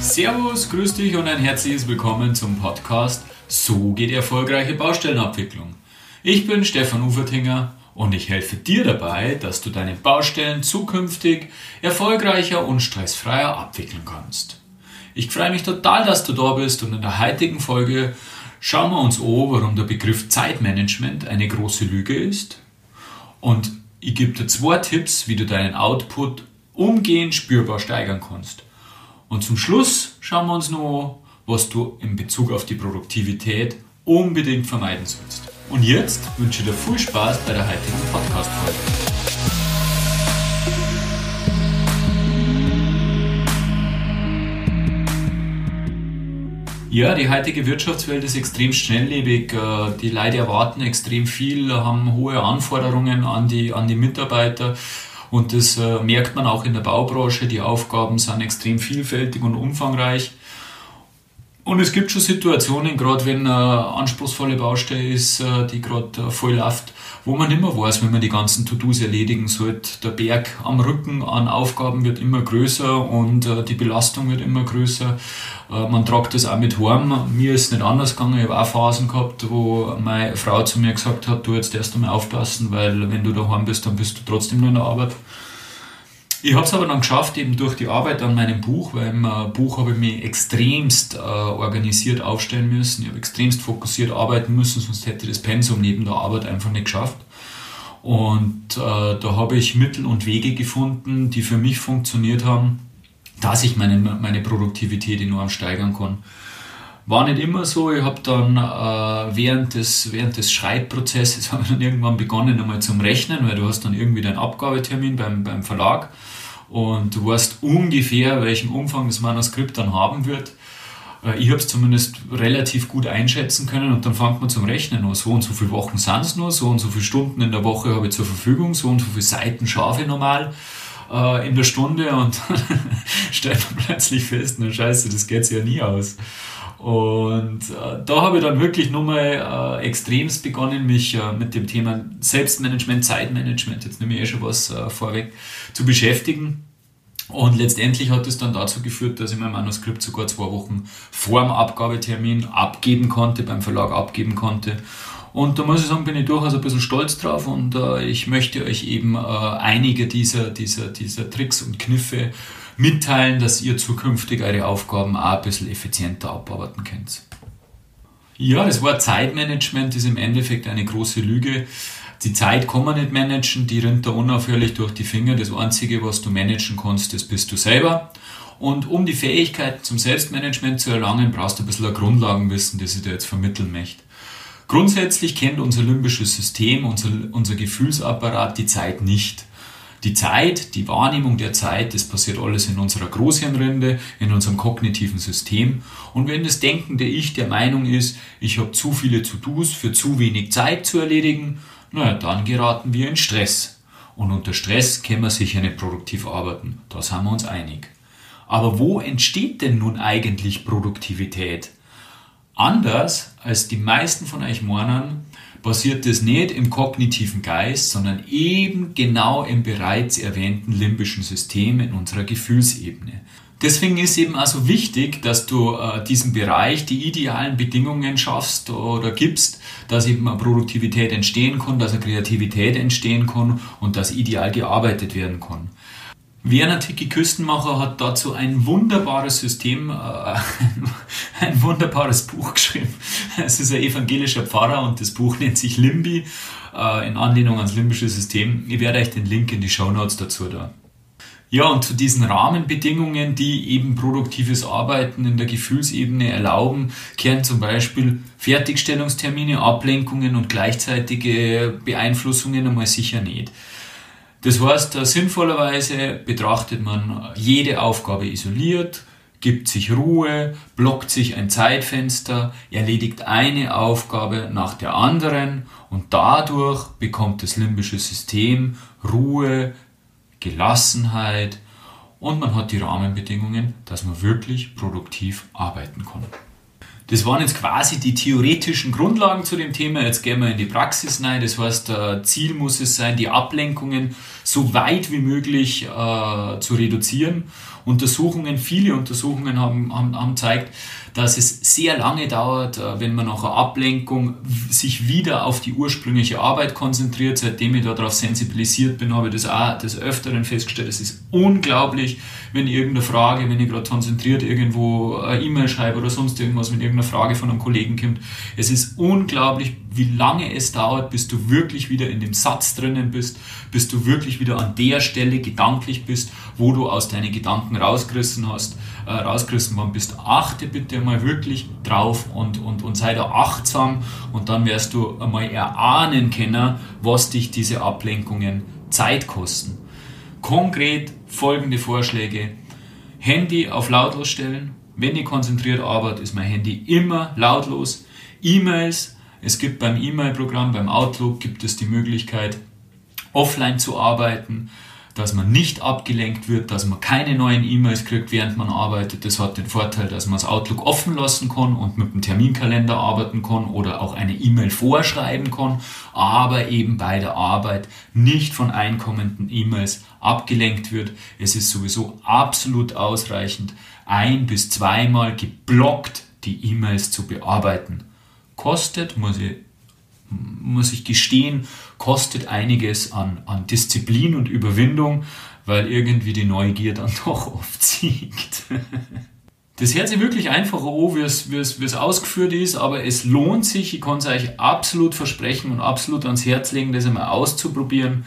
Servus, grüß dich und ein herzliches Willkommen zum Podcast So geht erfolgreiche Baustellenabwicklung. Ich bin Stefan Ufertinger und ich helfe dir dabei, dass du deine Baustellen zukünftig erfolgreicher und stressfreier abwickeln kannst. Ich freue mich total, dass du da bist und in der heutigen Folge schauen wir uns an, warum der Begriff Zeitmanagement eine große Lüge ist und ich gebe dir zwei Tipps, wie du deinen Output umgehend spürbar steigern kannst. Und zum Schluss schauen wir uns noch, was du in Bezug auf die Produktivität unbedingt vermeiden sollst. Und jetzt wünsche ich dir viel Spaß bei der heutigen Podcast-Folge. Ja, die heutige Wirtschaftswelt ist extrem schnelllebig. Äh, die Leute erwarten extrem viel, haben hohe Anforderungen an die, an die Mitarbeiter. Und das äh, merkt man auch in der Baubranche. Die Aufgaben sind extrem vielfältig und umfangreich. Und es gibt schon Situationen, gerade wenn eine anspruchsvolle Baustelle ist, äh, die gerade äh, voll läuft, wo man immer weiß, wenn man die ganzen To-Dos erledigen sollte. Der Berg am Rücken an Aufgaben wird immer größer und äh, die Belastung wird immer größer. Man tragt das auch mit heim. Mir ist nicht anders gegangen. Ich habe auch Phasen gehabt, wo meine Frau zu mir gesagt hat, du jetzt erst einmal aufpassen, weil wenn du daheim bist, dann bist du trotzdem nur in der Arbeit. Ich habe es aber dann geschafft, eben durch die Arbeit an meinem Buch, weil im äh, Buch habe ich mich extremst äh, organisiert aufstellen müssen. Ich habe extremst fokussiert arbeiten müssen, sonst hätte ich das Pensum neben der Arbeit einfach nicht geschafft. Und äh, da habe ich Mittel und Wege gefunden, die für mich funktioniert haben, dass ich meine, meine Produktivität enorm steigern kann. War nicht immer so. Ich habe dann äh, während, des, während des Schreibprozesses habe ich dann irgendwann begonnen einmal zum Rechnen, weil du hast dann irgendwie deinen Abgabetermin beim, beim Verlag und du weißt ungefähr, welchen Umfang das Manuskript dann haben wird. Äh, ich habe es zumindest relativ gut einschätzen können und dann fängt man zum Rechnen an. So und so viele Wochen sind es nur, so und so viele Stunden in der Woche habe ich zur Verfügung, so und so viele Seiten schaffe ich normal äh, in der Stunde und stellt man plötzlich fest, na scheiße, das geht ja nie aus. Und äh, da habe ich dann wirklich nochmal äh, extremst begonnen, mich äh, mit dem Thema Selbstmanagement, Zeitmanagement, jetzt nehme ich eh schon was äh, vorweg, zu beschäftigen. Und letztendlich hat es dann dazu geführt, dass ich mein Manuskript sogar zwei Wochen vor dem Abgabetermin abgeben konnte, beim Verlag abgeben konnte. Und da muss ich sagen, bin ich durchaus ein bisschen stolz drauf und äh, ich möchte euch eben äh, einige dieser, dieser, dieser Tricks und Kniffe mitteilen, dass ihr zukünftig eure Aufgaben auch ein bisschen effizienter abarbeiten könnt. Ja, das Wort Zeitmanagement ist im Endeffekt eine große Lüge. Die Zeit kann man nicht managen, die rinnt da unaufhörlich durch die Finger. Das Einzige, was du managen kannst, das bist du selber. Und um die Fähigkeit zum Selbstmanagement zu erlangen, brauchst du ein bisschen ein Grundlagenwissen, das ich dir jetzt vermitteln möchte. Grundsätzlich kennt unser limbisches System, unser, unser Gefühlsapparat die Zeit nicht. Die Zeit, die Wahrnehmung der Zeit, das passiert alles in unserer Großhirnrinde, in unserem kognitiven System. Und wenn das denkende Ich der Meinung ist, ich habe zu viele To-Dos für zu wenig Zeit zu erledigen, naja, dann geraten wir in Stress. Und unter Stress können wir sicher nicht produktiv arbeiten. Da sind wir uns einig. Aber wo entsteht denn nun eigentlich Produktivität? Anders als die meisten von euch meinen, basiert es nicht im kognitiven Geist, sondern eben genau im bereits erwähnten limbischen System in unserer Gefühlsebene. Deswegen ist eben also wichtig, dass du äh, diesem Bereich die idealen Bedingungen schaffst oder gibst, dass eben eine Produktivität entstehen kann, dass eine Kreativität entstehen kann und dass ideal gearbeitet werden kann. Werner Tiki Küstenmacher hat dazu ein wunderbares System, äh, ein wunderbares Buch geschrieben. Es ist ein evangelischer Pfarrer und das Buch nennt sich Limbi, äh, in Anlehnung ans limbische System. Ich werde euch den Link in die Show Notes dazu da. Ja, und zu diesen Rahmenbedingungen, die eben produktives Arbeiten in der Gefühlsebene erlauben, kehren zum Beispiel Fertigstellungstermine, Ablenkungen und gleichzeitige Beeinflussungen einmal sicher nicht. Das heißt, sinnvollerweise betrachtet man jede Aufgabe isoliert, gibt sich Ruhe, blockt sich ein Zeitfenster, erledigt eine Aufgabe nach der anderen und dadurch bekommt das limbische System Ruhe, Gelassenheit und man hat die Rahmenbedingungen, dass man wirklich produktiv arbeiten kann. Das waren jetzt quasi die theoretischen Grundlagen zu dem Thema. Jetzt gehen wir in die Praxis rein. Das heißt, äh, Ziel muss es sein, die Ablenkungen so weit wie möglich äh, zu reduzieren. Untersuchungen, viele Untersuchungen haben, haben, haben zeigt, dass es sehr lange dauert, äh, wenn man nach einer Ablenkung sich wieder auf die ursprüngliche Arbeit konzentriert. Seitdem ich darauf sensibilisiert bin, habe ich das auch des Öfteren festgestellt. Es ist unglaublich, wenn irgendeine Frage, wenn ich gerade konzentriert irgendwo eine E-Mail schreibe oder sonst irgendwas, wenn irgendeine Frage von einem Kollegen kommt. Es ist unglaublich, wie lange es dauert, bis du wirklich wieder in dem Satz drinnen bist, bis du wirklich wieder an der Stelle gedanklich bist, wo du aus deinen Gedanken rausgerissen hast, äh, rausgerissen worden bist. Achte bitte mal wirklich drauf und, und, und sei da achtsam und dann wirst du einmal erahnen können, was dich diese Ablenkungen Zeit kosten. Konkret folgende Vorschläge. Handy auf lautlos stellen. Wenn ich konzentriert arbeite, ist mein Handy immer lautlos. E-Mails es gibt beim E-Mail-Programm, beim Outlook gibt es die Möglichkeit, offline zu arbeiten, dass man nicht abgelenkt wird, dass man keine neuen E-Mails kriegt, während man arbeitet. Das hat den Vorteil, dass man das Outlook offen lassen kann und mit dem Terminkalender arbeiten kann oder auch eine E-Mail vorschreiben kann, aber eben bei der Arbeit nicht von einkommenden E-Mails abgelenkt wird. Es ist sowieso absolut ausreichend, ein bis zweimal geblockt die E-Mails zu bearbeiten kostet, muss ich, muss ich gestehen, kostet einiges an, an Disziplin und Überwindung, weil irgendwie die Neugier dann doch oft siegt. Das hört sich wirklich einfacher an, wie es, wie, es, wie es ausgeführt ist, aber es lohnt sich, ich kann es euch absolut versprechen und absolut ans Herz legen, das einmal auszuprobieren.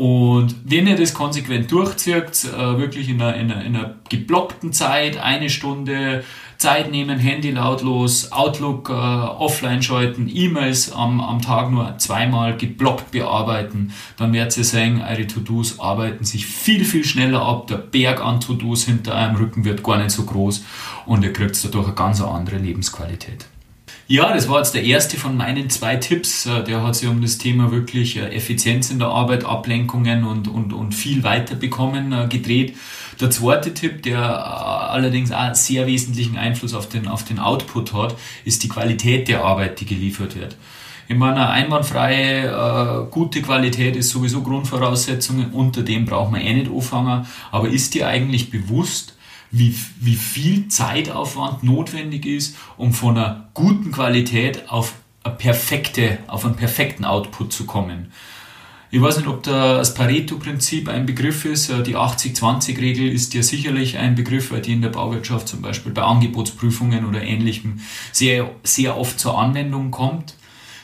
Und wenn ihr das konsequent durchzieht, äh, wirklich in einer, in, einer, in einer geblockten Zeit, eine Stunde, Zeit nehmen, Handy lautlos, Outlook äh, offline schalten, E-Mails am, am Tag nur zweimal geblockt bearbeiten, dann werdet ihr sehen, eure To-Dos arbeiten sich viel, viel schneller ab. Der Berg an To-Dos hinter eurem Rücken wird gar nicht so groß und ihr kriegt dadurch eine ganz andere Lebensqualität. Ja, das war jetzt der erste von meinen zwei Tipps. Äh, der hat sich um das Thema wirklich äh, Effizienz in der Arbeit, Ablenkungen und, und, und viel weiterbekommen äh, gedreht. Der zweite Tipp, der allerdings auch sehr wesentlichen Einfluss auf den, auf den Output hat, ist die Qualität der Arbeit, die geliefert wird. Ich meine, eine einwandfreie, äh, gute Qualität ist sowieso Grundvoraussetzung, unter dem braucht man eh nicht anfangen. Aber ist dir eigentlich bewusst, wie, wie viel Zeitaufwand notwendig ist, um von einer guten Qualität auf, eine perfekte, auf einen perfekten Output zu kommen. Ich weiß nicht, ob das Pareto-Prinzip ein Begriff ist. Äh, die 80-20-Regel ist ja sicherlich ein Begriff, weil die in der Bauwirtschaft zum Beispiel bei Angebotsprüfungen oder Ähnlichem sehr, sehr oft zur Anwendung kommt.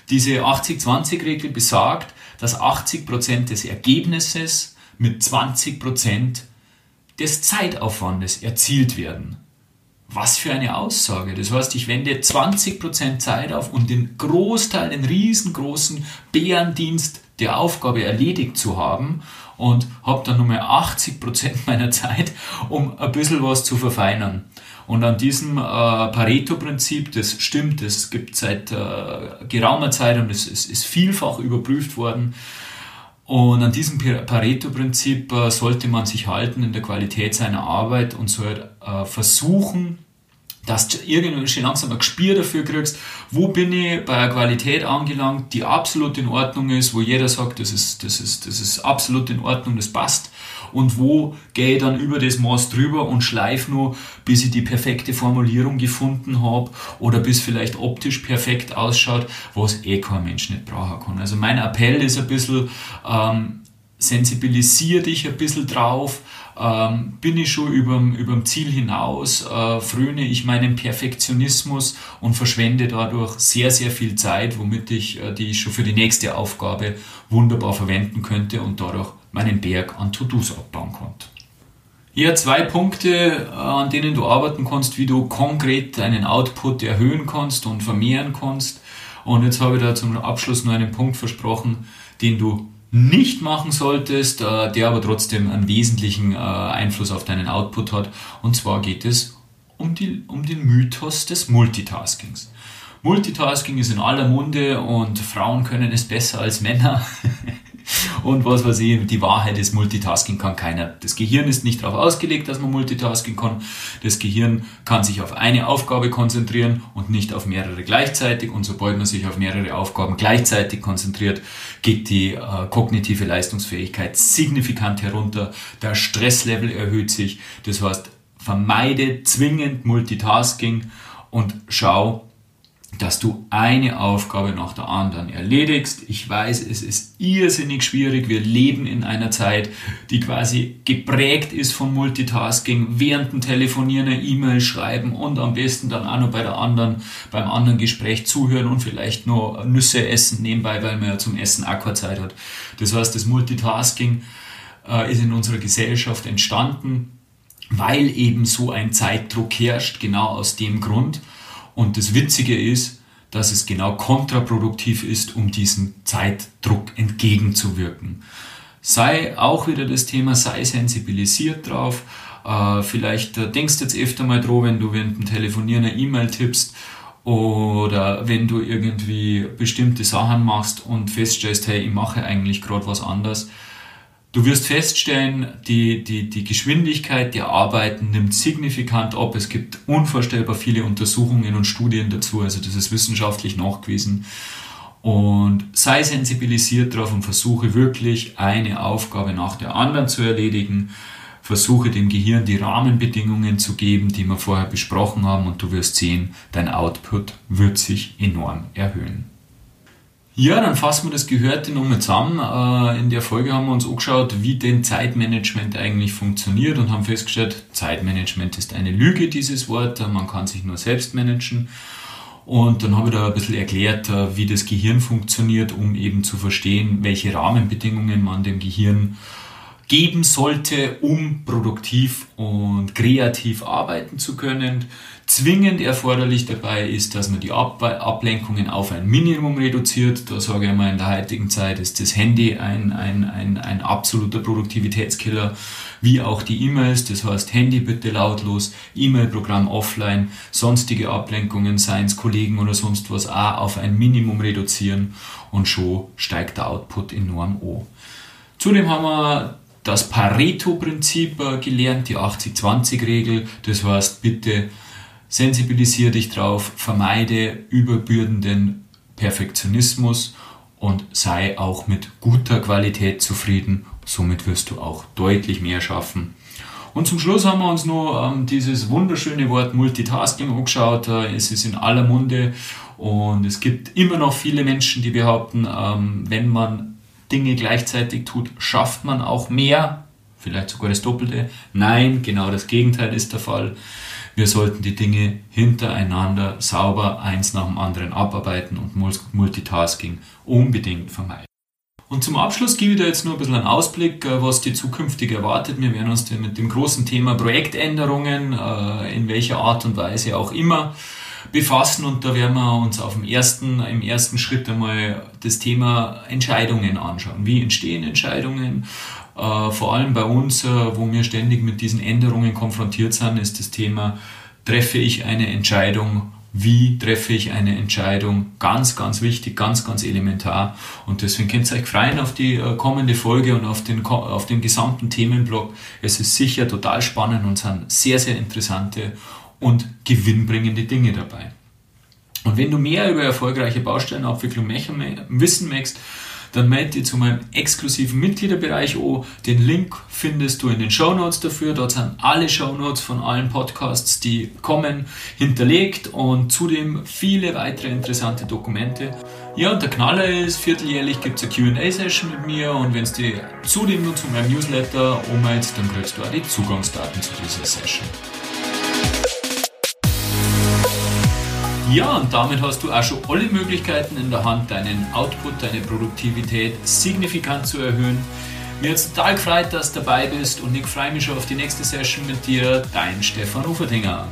Diese 80-20-Regel besagt, dass 80% des Ergebnisses mit 20% des Zeitaufwandes erzielt werden. Was für eine Aussage. Das heißt, ich wende 20% Zeit auf, um den Großteil, den riesengroßen Bärendienst der Aufgabe erledigt zu haben und habe dann nur mehr 80% meiner Zeit, um ein bisschen was zu verfeinern. Und an diesem äh, Pareto-Prinzip, das stimmt, das gibt seit äh, geraumer Zeit und es, es ist vielfach überprüft worden, und an diesem Pareto-Prinzip äh, sollte man sich halten in der Qualität seiner Arbeit und soll äh, versuchen, dass du irgendwann schon langsam ein Gespür dafür kriegst, wo bin ich bei einer Qualität angelangt, die absolut in Ordnung ist, wo jeder sagt, das ist, das ist, das ist absolut in Ordnung, das passt. Und wo gehe ich dann über das Maß drüber und schleife nur, bis ich die perfekte Formulierung gefunden habe oder bis vielleicht optisch perfekt ausschaut, was eh kein Mensch nicht brauchen kann. Also mein Appell ist ein bisschen, ähm, sensibilisiere dich ein bisschen drauf, ähm, bin ich schon über dem Ziel hinaus, äh, fröne ich meinen Perfektionismus und verschwende dadurch sehr, sehr viel Zeit, womit ich äh, die schon für die nächste Aufgabe wunderbar verwenden könnte und dadurch meinen Berg an To-Dos abbauen konnte. Hier zwei Punkte, äh, an denen du arbeiten kannst, wie du konkret deinen Output erhöhen kannst und vermehren kannst. Und jetzt habe ich da zum Abschluss nur einen Punkt versprochen, den du nicht machen solltest, äh, der aber trotzdem einen wesentlichen äh, Einfluss auf deinen Output hat. Und zwar geht es um, die, um den Mythos des Multitaskings. Multitasking ist in aller Munde und Frauen können es besser als Männer. und was weiß ich. Die Wahrheit ist, Multitasking kann keiner. Das Gehirn ist nicht darauf ausgelegt, dass man Multitasking kann. Das Gehirn kann sich auf eine Aufgabe konzentrieren und nicht auf mehrere gleichzeitig. Und sobald man sich auf mehrere Aufgaben gleichzeitig konzentriert, geht die äh, kognitive Leistungsfähigkeit signifikant herunter. Der Stresslevel erhöht sich. Das heißt, vermeide zwingend Multitasking und schau, dass du eine Aufgabe nach der anderen erledigst. Ich weiß, es ist irrsinnig schwierig. Wir leben in einer Zeit, die quasi geprägt ist von Multitasking, während dem Telefonieren eine E-Mail schreiben und am besten dann auch noch bei der anderen, beim anderen Gespräch zuhören und vielleicht nur Nüsse essen nebenbei, weil man ja zum Essen Aquazeit hat. Das heißt, das Multitasking äh, ist in unserer Gesellschaft entstanden, weil eben so ein Zeitdruck herrscht, genau aus dem Grund. Und das Witzige ist, dass es genau kontraproduktiv ist, um diesem Zeitdruck entgegenzuwirken. Sei auch wieder das Thema, sei sensibilisiert drauf. Äh, vielleicht äh, denkst du jetzt öfter mal drauf, wenn du während dem Telefonieren eine E-Mail tippst oder wenn du irgendwie bestimmte Sachen machst und feststellst, hey, ich mache eigentlich gerade was anderes Du wirst feststellen, die, die, die Geschwindigkeit der Arbeiten nimmt signifikant ab. Es gibt unvorstellbar viele Untersuchungen und Studien dazu, also das ist wissenschaftlich nachgewiesen. Und sei sensibilisiert darauf und versuche wirklich eine Aufgabe nach der anderen zu erledigen. Versuche dem Gehirn die Rahmenbedingungen zu geben, die wir vorher besprochen haben und du wirst sehen, dein Output wird sich enorm erhöhen. Ja, dann fassen wir das Gehörte nochmal zusammen. Äh, in der Folge haben wir uns angeschaut, wie denn Zeitmanagement eigentlich funktioniert und haben festgestellt, Zeitmanagement ist eine Lüge, dieses Wort. Man kann sich nur selbst managen. Und dann habe ich da ein bisschen erklärt, äh, wie das Gehirn funktioniert, um eben zu verstehen, welche Rahmenbedingungen man dem Gehirn geben sollte, um produktiv und kreativ arbeiten zu können. Zwingend erforderlich dabei ist, dass man die Ab Ablenkungen auf ein Minimum reduziert. Da sage ich mal, in der heutigen Zeit ist das Handy ein, ein, ein, ein absoluter Produktivitätskiller, wie auch die E-Mails. Das heißt, Handy bitte lautlos, E-Mail-Programm offline, sonstige Ablenkungen, seien es Kollegen oder sonst was, auch auf ein Minimum reduzieren und schon steigt der Output enorm an. Zudem haben wir das Pareto-Prinzip äh, gelernt, die 80-20-Regel. Das heißt, bitte sensibilisiere dich drauf, vermeide überbürdenden Perfektionismus und sei auch mit guter Qualität zufrieden. Somit wirst du auch deutlich mehr schaffen. Und zum Schluss haben wir uns noch ähm, dieses wunderschöne Wort Multitasking angeschaut. Äh, es ist in aller Munde und es gibt immer noch viele Menschen, die behaupten, ähm, wenn man Dinge gleichzeitig tut, schafft man auch mehr, vielleicht sogar das Doppelte. Nein, genau das Gegenteil ist der Fall. Wir sollten die Dinge hintereinander sauber eins nach dem anderen abarbeiten und Multitasking unbedingt vermeiden. Und zum Abschluss gebe ich da jetzt nur ein bisschen einen Ausblick, äh, was die zukünftig erwartet. Wir werden uns mit dem großen Thema Projektänderungen, äh, in welcher Art und Weise auch immer, befassen und da werden wir uns auf dem ersten, im ersten Schritt einmal das Thema Entscheidungen anschauen. Wie entstehen Entscheidungen? Äh, vor allem bei uns, äh, wo wir ständig mit diesen Änderungen konfrontiert sind, ist das Thema, treffe ich eine Entscheidung wie treffe ich eine Entscheidung? Ganz, ganz wichtig, ganz, ganz elementar. Und deswegen könnt ihr euch freuen auf die äh, kommende Folge und auf den, auf den gesamten Themenblock. Es ist sicher total spannend und sind sehr, sehr interessante und gewinnbringende Dinge dabei. Und wenn du mehr über erfolgreiche Baustellenabwicklung wissen möchtest, dann melde dich zu meinem exklusiven Mitgliederbereich an. Den Link findest du in den Show Notes dafür. Dort sind alle Show Notes von allen Podcasts, die kommen, hinterlegt und zudem viele weitere interessante Dokumente. Ja, und der Knaller ist, vierteljährlich gibt es eine QA-Session mit mir und wenn es dir zudem nur zu meinem Newsletter umhältst, dann kriegst du auch die Zugangsdaten zu dieser Session. Ja, und damit hast du auch schon alle Möglichkeiten in der Hand, deinen Output, deine Produktivität signifikant zu erhöhen. Mir hat total gefreut, dass du dabei bist und ich freue mich schon auf die nächste Session mit dir, dein Stefan Uferdinger.